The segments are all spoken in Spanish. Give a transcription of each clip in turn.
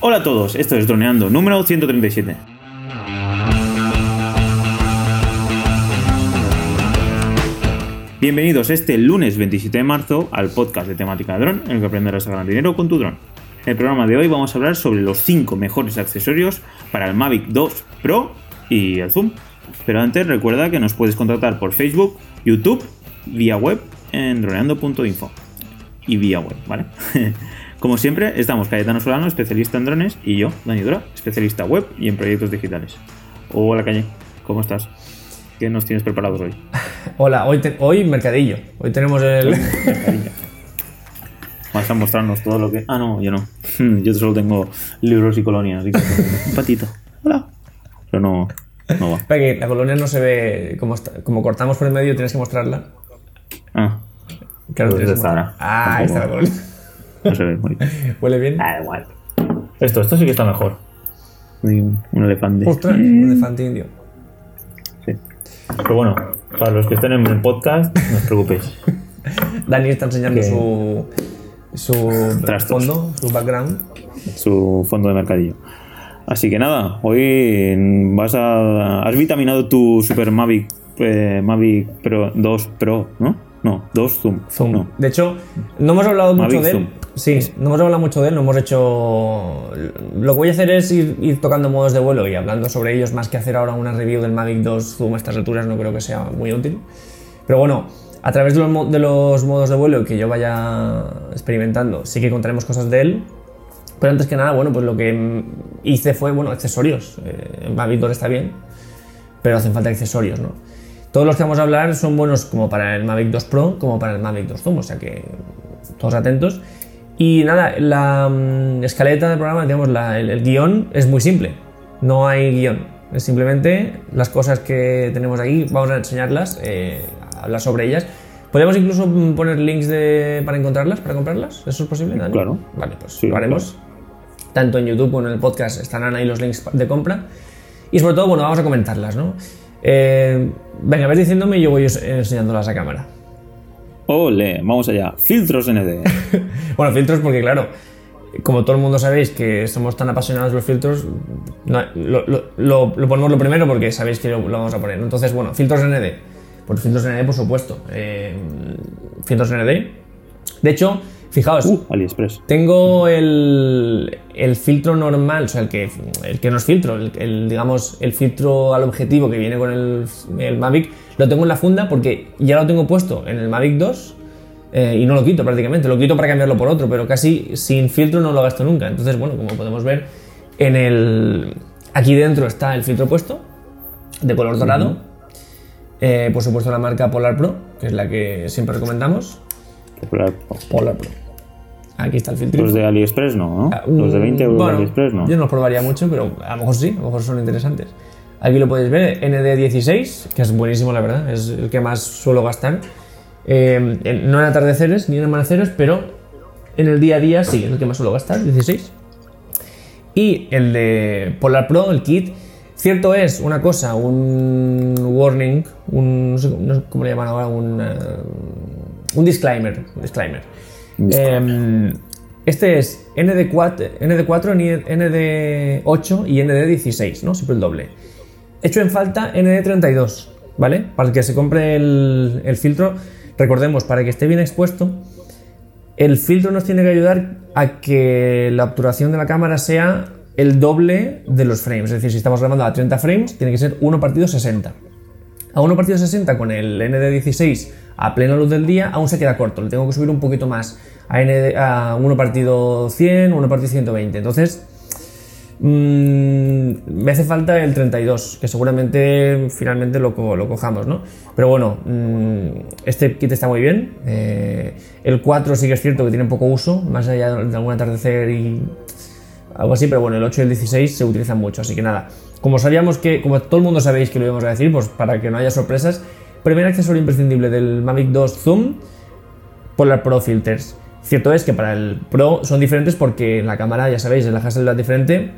Hola a todos, esto es Droneando número 137. Bienvenidos este lunes 27 de marzo al podcast de temática de dron, en el que aprenderás a ganar dinero con tu dron. En el programa de hoy vamos a hablar sobre los 5 mejores accesorios para el Mavic 2 Pro y el Zoom. Pero antes recuerda que nos puedes contactar por Facebook, YouTube, vía web en droneando.info y vía web, ¿vale? Como siempre, estamos Cayetano Solano, especialista en drones, y yo, Dani Dura, especialista web y en proyectos digitales. Hola, Calle, ¿cómo estás? ¿Qué nos tienes preparados hoy? Hola, hoy, hoy mercadillo. Hoy tenemos el. Vas a mostrarnos todo lo que. Ah, no, yo no. Yo solo tengo libros y colonias. Un patito. Hola. Pero no, no va. Para que la colonia no se ve. Como, está- como cortamos por el medio, tienes que mostrarla. Ah, Claro, Pues tienes que está mostrar- ahora. Ah, ahí está la colonia. No se ve muy bien. Huele bien. Ah, igual. Esto, esto sí que está mejor. Un, un elefante. Ostras, un elefante indio. Sí. Pero bueno, para los que estén en el podcast, no os preocupéis. Dani está enseñando Que- su. Su Trastos. fondo, su background. su fondo de mercadillo. Así que nada, hoy vas a. Has vitaminado tu Super Mavic, eh, Mavic Pro 2 Pro, ¿no? No, 2 Zoom. Zoom. No. De hecho, no hemos hablado mucho Mavic de él. Zoom. Sí, no hemos hablado mucho de él, no hemos hecho. Lo que voy a hacer es ir, ir tocando modos de vuelo y hablando sobre ellos, más que hacer ahora una review del Mavic 2 Zoom a estas alturas, no creo que sea muy útil. Pero bueno, a través de los, de los modos de vuelo que yo vaya experimentando, sí que contaremos cosas de él. Pero antes que nada, bueno, pues lo que hice fue, bueno, accesorios. Eh, Mavic 2 está bien, pero hacen falta accesorios, ¿no? Todos los que vamos a hablar son buenos como para el Mavic 2 Pro como para el Mavic 2 Zoom, o sea que todos atentos. Y nada, la mm, escaleta del programa, digamos, la- el, el guion es muy simple, no hay guion, es simplemente las cosas que tenemos aquí, vamos a enseñarlas, eh, hablar sobre ellas. ¿Podemos incluso mm, poner links de, para encontrarlas, para comprarlas? ¿Eso es posible, Dani? Claro. Vale, pues Sí, lo haremos. Tanto en YouTube como en el podcast estarán ahí los links de compra. Y sobre todo, bueno, vamos a comentarlas, ¿no? Eh, venga, ves diciéndome y yo voy os- enseñándolas a cámara. Ole, vamos allá. Filtros ND. Bueno, filtros porque, claro, como todo el mundo sabéis que somos tan apasionados de los filtros, no- lo, lo- lo- lo ponemos lo primero porque sabéis que lo, vamos a poner. Entonces, bueno, filtros ND. Pues filtros ND, por supuesto. Eh, filtros ND. De hecho, fijaos, Uh, AliExpress. Tengo el, el filtro normal, o sea, el que, el que no es filtro, el, el, digamos, el filtro al objetivo que viene con el, el Mavic, lo tengo en la funda porque ya lo tengo puesto en el Mavic 2 eh, y no lo quito prácticamente. Lo quito para cambiarlo por otro, pero casi sin filtro no lo gasto nunca. Entonces, bueno, como podemos ver, en el, aquí dentro está el filtro puesto, de color dorado. Eh, por supuesto, la marca Polar Pro, que es la que siempre recomendamos. Polar Pro. Aquí está el filtro. Los de AliExpress no, ¿no? Los de 20 euros Bueno, de AliExpress no. Yo no los probaría mucho, pero a lo mejor sí, a lo mejor son interesantes. Aquí lo podéis ver, ND16, que es buenísimo, la verdad, es el que más suelo gastar. Eh, no en atardeceres ni en amaneceres, pero en el día a día sí, es el que más suelo gastar, 16. Y el de Polar Pro, el kit, cierto es una cosa, un warning, un, no sé, no sé cómo le llaman ahora, un, eh, un disclaimer. un disclaimer. Eh, este es ND4, ND4, ND8 y ND16, ¿no? Siempre el doble. Hecho en falta ND32, ¿vale? Para que se compre el, el filtro, recordemos, para que esté bien expuesto, el filtro nos tiene que ayudar a que la obturación de la cámara sea el doble de los frames. Es decir, si estamos grabando a 30 frames, tiene que ser 1 partido 60. A 1 partido 60 con el ND16 a plena luz del día aún se queda corto. Le tengo que subir un poquito más a, ND, a 1 partido 100, 1 partido 120. Entonces, mm, me hace falta el 32, que seguramente finalmente lo, lo cojamos, ¿no? Pero bueno, mm, este kit está muy bien. Eh, el 4 sí que es cierto que tiene poco uso, más allá de algún atardecer y algo así, pero bueno, el 8 y el 16 se utilizan mucho, así que nada. Como sabíamos que, como todo el mundo sabéis que lo íbamos a decir, pues para que no haya sorpresas, primer accesorio imprescindible del Mavic 2 Zoom, Polar Pro Filters. Cierto es que para el Pro son diferentes porque la cámara, ya sabéis, la Hasselblad diferente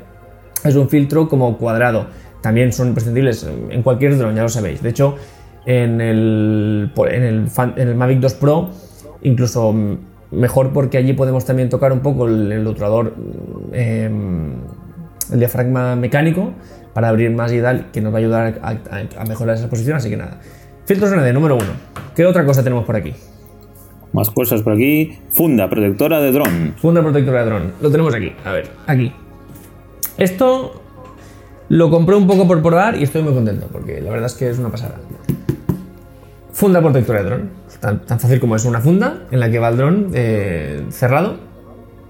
es un filtro como cuadrado. También son imprescindibles en cualquier dron, ya lo sabéis. De hecho, en el, en el, en el Mavic 2 Pro, incluso mejor porque allí podemos también tocar un poco el, el obturador, em, el diafragma mecánico, para abrir más y tal, que nos va a ayudar a, a- a mejorar esa posición. Así que nada. Filtros ND número uno. ¿Qué otra cosa tenemos por aquí? Más cosas por aquí. Funda protectora de dron. Funda protectora de dron. Lo tenemos aquí. A ver, aquí. Esto lo compré un poco por probar y estoy muy contento porque la verdad es que es una pasada. Funda protectora de dron. Tan, fácil como es una funda en la que va el dron eh, cerrado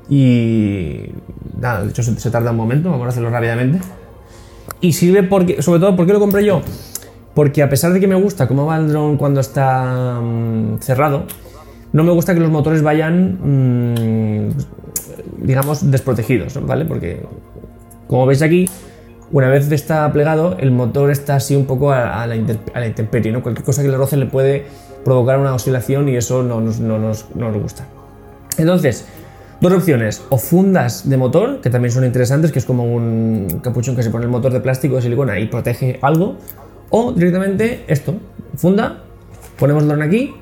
y nada, de hecho se, se tarda un momento, vamos a hacerlo rápidamente. Y sirve porque, sobre todo, ¿por qué lo compré yo? Porque a pesar de que me gusta cómo va el dron cuando está mm, cerrado, no me gusta que los motores vayan, mm, digamos, desprotegidos, ¿vale? Porque, como veis aquí, una vez está plegado, el motor está así un poco a, la, intemperie, ¿no? Cualquier cosa que le roce le puede provocar una oscilación y eso no nos gusta. Entonces, dos opciones, o fundas de motor, que también son interesantes, que es como un capuchón que se pone el motor de plástico de silicona y protege algo, o directamente esto, funda, ponemos el dron aquí,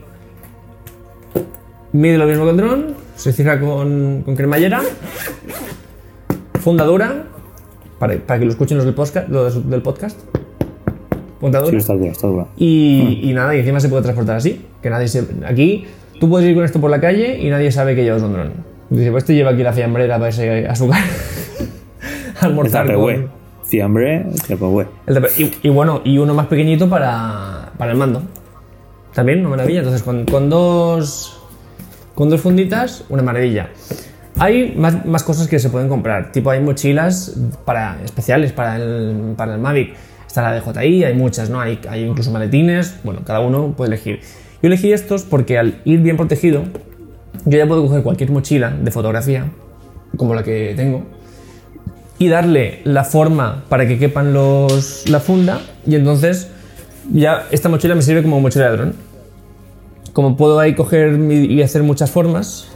mide lo mismo que el dron, se cierra con, con cremallera, funda dura, para, para que lo escuchen los del podcast, los del podcast. Sí, está dura, está. Y, y nada, y encima se puede transportar así. Que nadie se. Aquí tú puedes ir con esto por la calle y nadie sabe que llevas un dron. Dice, pues este lleva aquí la fiambrera para irse a su casa. almorzar con-. Fiambre, tape- y, y bueno, y uno más pequeñito para, para el mando. También una maravilla. Entonces, con, con dos. Con dos funditas, una maravilla. Hay más, cosas que se pueden comprar. Tipo, hay mochilas para, especiales para el, para el Mavic. Está la de JI, hay muchas, ¿no? Hay, hay incluso maletines. Bueno, cada uno puede elegir. Yo elegí estos porque al ir bien protegido, yo ya puedo coger cualquier mochila de fotografía, como la que tengo, y darle la forma para que quepan los, la funda y entonces ya esta mochila me sirve como mochila de dron. Como puedo ahí coger y hacer muchas formas,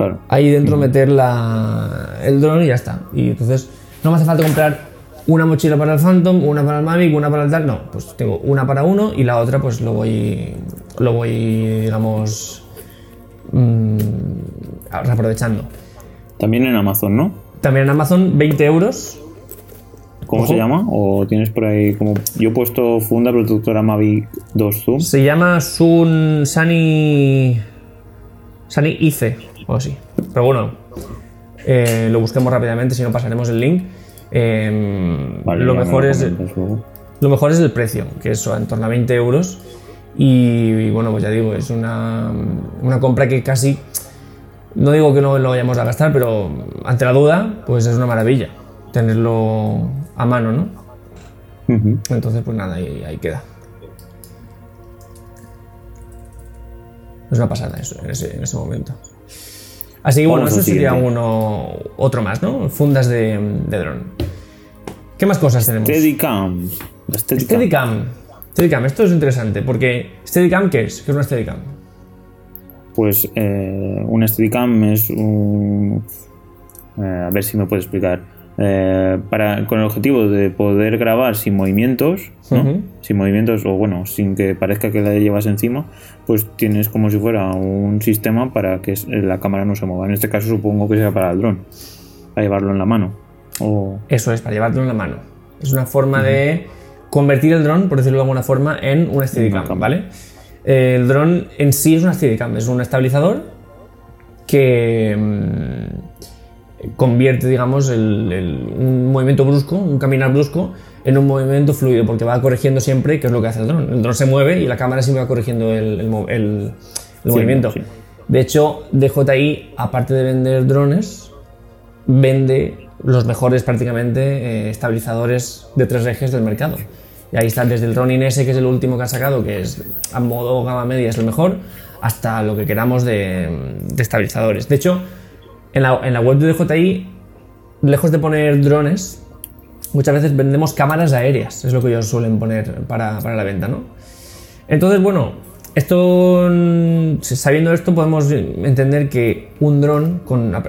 Claro. ahí dentro meter la, el dron y ya está. Y entonces no me hace falta comprar una mochila para el Phantom, una para el Mavic, una para el tal. No, pues tengo una para uno y la otra pues lo voy, lo voy digamos, mm, aprovechando. También en Amazon, ¿no? También en Amazon 20 euros ¿Cómo Ojo. se llama? ¿O tienes por ahí como... Yo he puesto funda protectora Mavic 2 Zoom. Se llama Sun Sunny. Sunny Ice, o así. Pero bueno, eh, lo busquemos rápidamente, si no pasaremos el link. Eh, Vale, lo, mejor es, lo mejor es el precio, que es en torno a 20 euros. Y, y bueno, pues ya digo, es una, una compra que casi. No digo que no lo vayamos a gastar, pero ante la duda, pues es una maravilla tenerlo a mano, ¿no? Entonces, pues nada, ahí, ahí queda. Es una pasada eso, en ese, en ese momento. Así que bueno, eso sería uno, otro más, ¿no? Fundas de, de dron. ¿Qué más cosas tenemos? Steadicam. Steadicam. Steadicam, esto es interesante, porque Steadicam, ¿qué es? ¿Qué es una Steadicam? Pues eh, un Steadicam es un... eh, a ver si me puedo explicar. Eh, para, con el objetivo de poder grabar sin movimientos, sin movimientos o bueno, sin que parezca que la llevas encima, pues tienes como si fuera un sistema para que la cámara no se mueva. En este caso supongo que sea para el dron, para llevarlo en la mano. O... Eso es, para llevarlo en la mano. Es una forma de convertir el dron, por decirlo de alguna forma, en un Steadicam. ¿vale? El dron en sí es una Steadicam, es un estabilizador que mm, convierte, digamos, el- el- un movimiento brusco, un caminar brusco, en un movimiento fluido, porque va corrigiendo siempre, que es lo que hace el dron. El dron se mueve y la cámara siempre va corrigiendo el, el mo- el- el movimiento. sí. De hecho, DJI, aparte de vender drones, vende los mejores prácticamente eh, estabilizadores de tres ejes del mercado. Y ahí está desde el Ronin S, que es el último que ha sacado, que es a modo gama media es lo mejor, hasta lo que queramos de, de estabilizadores. De hecho, en la, web de DJI, lejos de poner drones, muchas veces vendemos cámaras aéreas, es lo que ellos suelen poner para, para la venta, ¿no? Entonces, bueno, esto, sabiendo esto, podemos entender que un dron,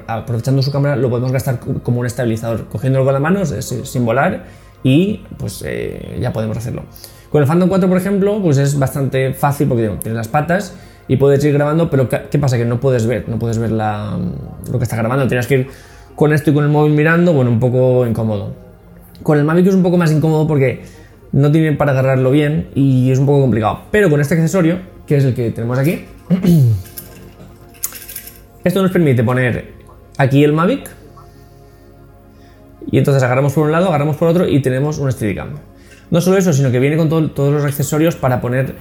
aprovechando su cámara, lo podemos gastar co- como un estabilizador, cogiéndolo con las manos, sin volar, y pues eh, ya podemos hacerlo. Con el Phantom 4, por ejemplo, pues es bastante fácil porque tiene las patas y puedes ir grabando, pero ¿qué pasa? Que no puedes ver, no puedes ver lo que está grabando, tienes que ir con esto y con el móvil mirando, bueno, un poco incómodo. Con el Mavic es un poco más incómodo porque no tiene para agarrarlo bien y es un poco complicado. Pero con este accesorio, que es el que tenemos aquí, esto nos permite poner aquí el Mavic y entonces agarramos por un lado, agarramos por otro y tenemos un Steadicam. No solo eso, sino que viene con todo- todos los accesorios para poner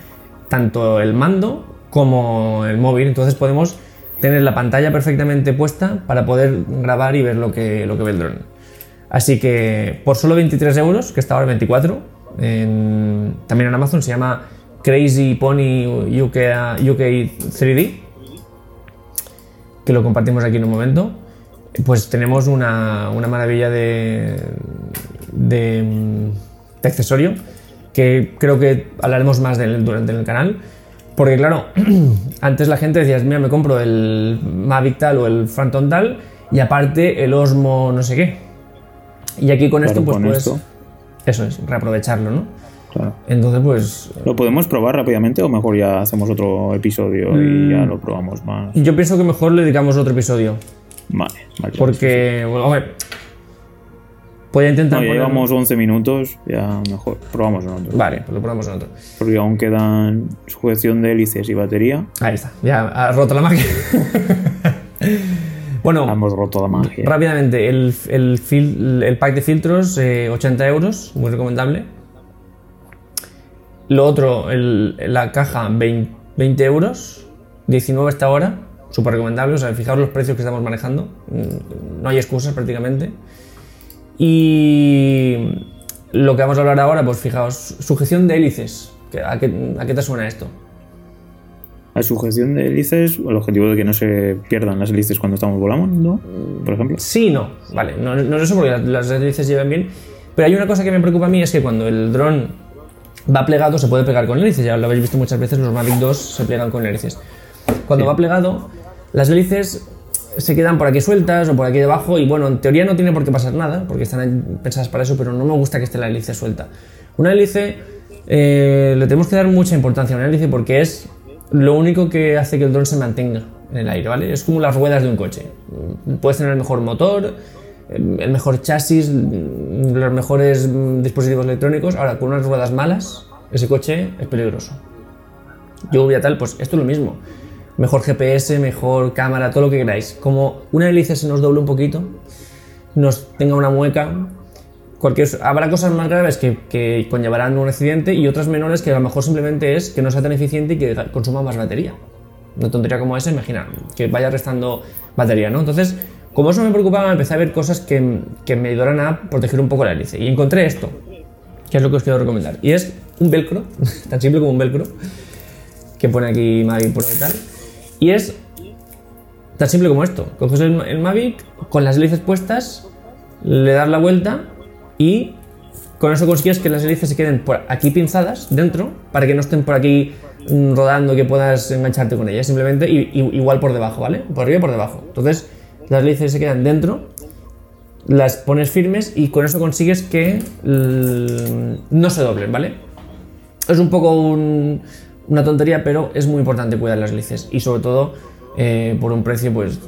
tanto el mando como el móvil. Entonces podemos tener la pantalla perfectamente puesta para poder grabar y ver lo que, lo que ve el dron. Así que por solo 23 euros, que está ahora 24, en- también en Amazon se llama Crazy Pony UK, UK 3D, que lo compartimos aquí en un momento, pues tenemos una, una maravilla de, de, mm, de accesorio que creo que hablaremos más de él durante el canal. Porque claro, antes la gente decía, mira, me compro el Mavic tal o el Phantom tal y aparte el Osmo no sé qué. Y aquí con esto pues con puedes... esto. Eso es, reaprovecharlo, ¿no? Claro. Entonces pues ¿Lo podemos probar rápidamente o mejor ya hacemos otro episodio Mm. y ya lo probamos más? yo pienso que mejor le dedicamos otro episodio. Vale, vale. Porque, bueno, hombre, voy a intentar No, ya poner- llevamos 11 minutos, ya mejor. Probamos en otro. Vale, pues lo probamos en otro. Porque aún quedan sujeción de hélices y batería. Ahí está, ya ha roto la máquina. bueno, Hemos roto la magia. rápidamente, el, el, fil- el pack de filtros, eh, 80 euros, muy recomendable. Lo otro, el- la caja, 20, 20 euros, 19 hasta ahora, súper recomendable. O sea, fijaos los precios que estamos manejando, mm, no hay excusas prácticamente. Y lo que vamos a hablar ahora, pues fijaos, sujeción de hélices. ¿A qué, a qué te suena esto? La sujeción de hélices, el objetivo de que no se pierdan las hélices cuando estamos volando, por ejemplo. Sí no, vale, no, no es eso porque las, hélices llevan bien, pero hay una cosa que me preocupa a mí es que cuando el dron va plegado se puede pegar con hélices, ya lo habéis visto muchas veces, los Mavic 2 se plegan con hélices. Cuando Sí. va plegado, las hélices se quedan por aquí sueltas o por aquí debajo y bueno, en teoría no tiene por qué pasar nada porque están pensadas para eso, pero no me gusta que esté la hélice suelta. Una hélice eh, le tenemos que dar mucha importancia a una hélice porque es lo único que hace que el dron se mantenga en el aire, ¿vale? Es como las ruedas de un coche. Puedes tener el mejor motor, el mejor chasis, los mejores dispositivos electrónicos. Ahora, con unas ruedas malas, ese coche es peligroso. Lluvia, tal, pues esto es lo mismo. Mejor GPS, mejor cámara, todo lo que queráis. Como una hélice se nos doble un poquito, nos tenga una mueca, cualquier, habrá cosas más graves que, conllevarán un accidente y otras menores que a lo mejor simplemente es que no sea tan eficiente y que consuma más batería. Una tontería como esa, imagina, que vaya restando batería, ¿no? Entonces, como eso me preocupaba, empecé a ver cosas que, me ayudaran a proteger un poco la hélice. Y encontré esto, que es lo que os quiero recomendar. Y es un velcro, tan simple como un velcro, que pone aquí Mavic Pro y tal. Y es tan simple como esto. Coges el, Mavic con las hélices puestas, le das la vuelta y con eso consigues que las hélices se queden por aquí pinzadas dentro para que no estén por aquí mm, rodando que puedas engancharte con ellas. Simplemente y- y- igual por debajo, ¿vale? Por arriba y por debajo. Entonces las hélices se quedan dentro, las pones firmes y con eso consigues que mm, no se doblen, ¿vale? Es un poco un- una tontería, pero es muy importante cuidar las hélices y sobre todo eh, por un precio pues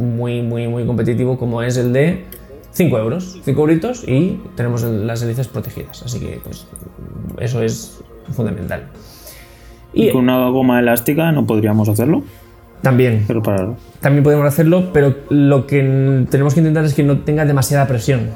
muy, muy, muy competitivo como es el de 5 euros, 5 euritos y tenemos las hélices protegidas. Así que pues eso es fundamental. Y Y con una goma elástica no podríamos hacerlo, también, pero para. también podemos hacerlo, pero lo que tenemos que intentar es que no tenga demasiada presión.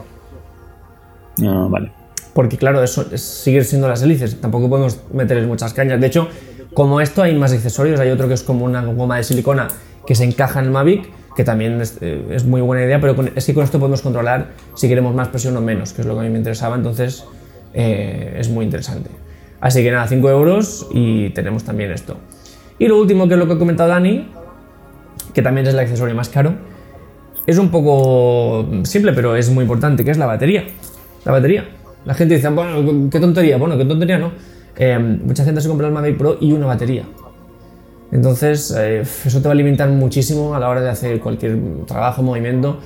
Ah, vale. Porque claro, eso es- sigue siendo las hélices, tampoco podemos meterles muchas cañas. De hecho, como esto hay más accesorios, hay otro que es como una goma de silicona que se encaja en el Mavic, que también es, eh, muy buena idea, pero es que con esto podemos controlar si queremos más presión o menos, que es lo que a mí me interesaba, entonces eh, es muy interesante. Así que nada, 5 euros y tenemos también esto. Y lo último, que es lo que ha comentado Dani, que también es el accesorio más caro, es un poco simple, pero es muy importante, que es la batería. La batería. La gente dice, bueno, qué tontería. Bueno, qué tontería no. Eh, mucha gente se compra el Mavic Pro y una batería. Entonces, eh, eso te va a limitar muchísimo a la hora de hacer cualquier trabajo, movimiento.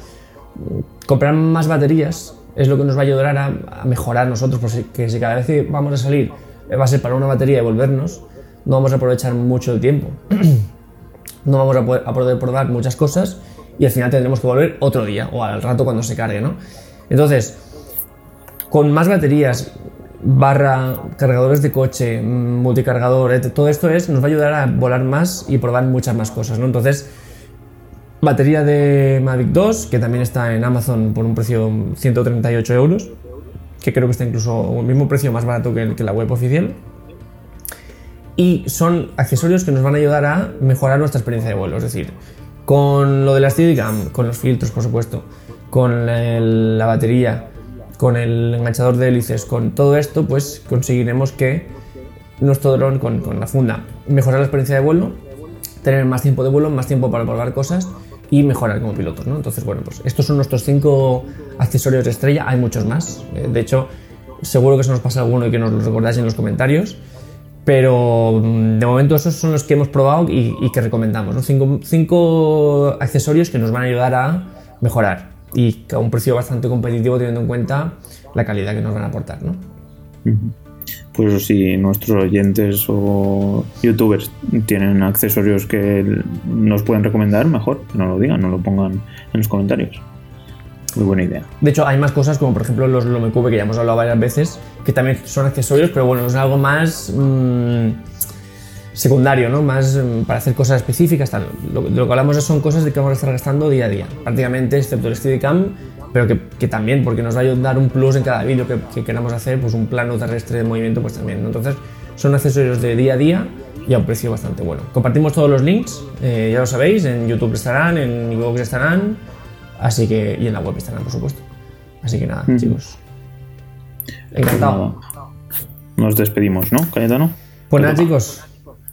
Comprar más baterías es lo que nos va a ayudar a, a mejorar nosotros, porque si cada vez que vamos a salir eh, va a ser para una batería y volvernos, no vamos a aprovechar mucho el tiempo. no vamos a poder, a poder probar muchas cosas y al final tendremos que volver otro día o al rato cuando se cargue, ¿no? Entonces, con más baterías, barra cargadores de coche, multicargador, eh, todo esto es, nos va a ayudar a volar más y probar muchas más cosas, ¿no? Entonces, batería de Mavic 2, que también está en Amazon por un precio 138 euros, que creo que está incluso el mismo precio más barato que, que la web oficial. Y son accesorios que nos van a ayudar a mejorar nuestra experiencia de vuelo, es decir, con lo de la Steadicam, con los filtros, por supuesto, con la batería, con el enganchador de hélices, con todo esto, pues conseguiremos que nuestro dron con, la funda mejorar la experiencia de vuelo, tener más tiempo de vuelo, más tiempo para probar cosas y mejorar como pilotos, ¿no? Entonces, bueno, pues estos son nuestros cinco accesorios de estrella, hay muchos más. Eh, de hecho, seguro que se nos pasa alguno y que nos lo recordáis en los comentarios. Pero mm, de momento esos son los que hemos probado y, que recomendamos. ¿no? Cinco accesorios que nos van a ayudar a mejorar y a un precio bastante competitivo teniendo en cuenta la calidad que nos van a aportar. ¿no? Pues si nuestros oyentes o youtubers tienen accesorios que nos pueden recomendar, mejor no lo digan, no lo pongan en los comentarios. Muy buena idea. De hecho, hay más cosas como por ejemplo los Lomecube que ya hemos hablado varias veces, que también son accesorios, pero bueno, es algo más mmm, secundario, ¿no? Más mmm, para hacer cosas específicas. Tal. Lo, de lo que hablamos son cosas de que vamos a estar gastando día a día, prácticamente, excepto el Steadicam, pero que, que, también, porque nos va a dar un plus en cada vídeo que, que, queramos hacer, pues un plano terrestre de movimiento, pues también. ¿no? Entonces, son accesorios de día a día y a un precio bastante bueno. Compartimos todos los links, eh, ya lo sabéis, en YouTube estarán, en iVoox estarán, así que, y en la web estarán, por supuesto. Así que nada, mm. chicos. Encantado. Nos despedimos, ¿no, Cayetano? Pues nada, chicos,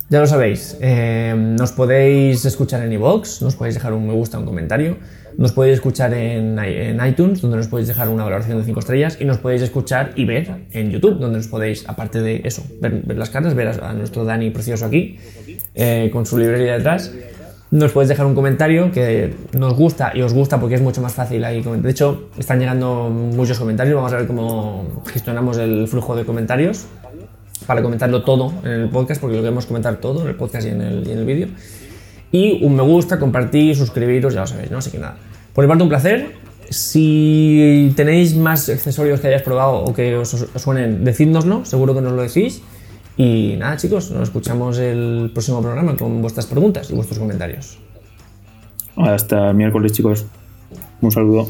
ya lo sabéis. Eh, nos podéis escuchar en iVoox, nos podéis dejar un me gusta, un comentario. Nos podéis escuchar en, en, iTunes, donde nos podéis dejar una valoración de 5 estrellas. Y nos podéis escuchar y ver en YouTube, donde nos podéis, aparte de eso, ver, ver las caras, ver a, a, nuestro Dani precioso aquí, eh, con su librería detrás. Nos podéis dejar un comentario que nos gusta y os gusta porque es mucho más fácil ahí. De hecho, están llegando muchos comentarios. Vamos a ver cómo gestionamos el flujo de comentarios para comentarlo todo en el podcast, porque lo queremos comentar todo en el podcast y en el, el vídeo y un me gusta, compartir, suscribiros, ya lo sabéis, ¿no? Así que nada. Por mi parte, un placer. Si tenéis más accesorios que hayáis probado o que os suenen, decídnoslo, seguro que nos lo decís. Y nada, chicos, nos escuchamos el próximo programa con vuestras preguntas y vuestros comentarios. Hasta el miércoles, chicos. Un saludo.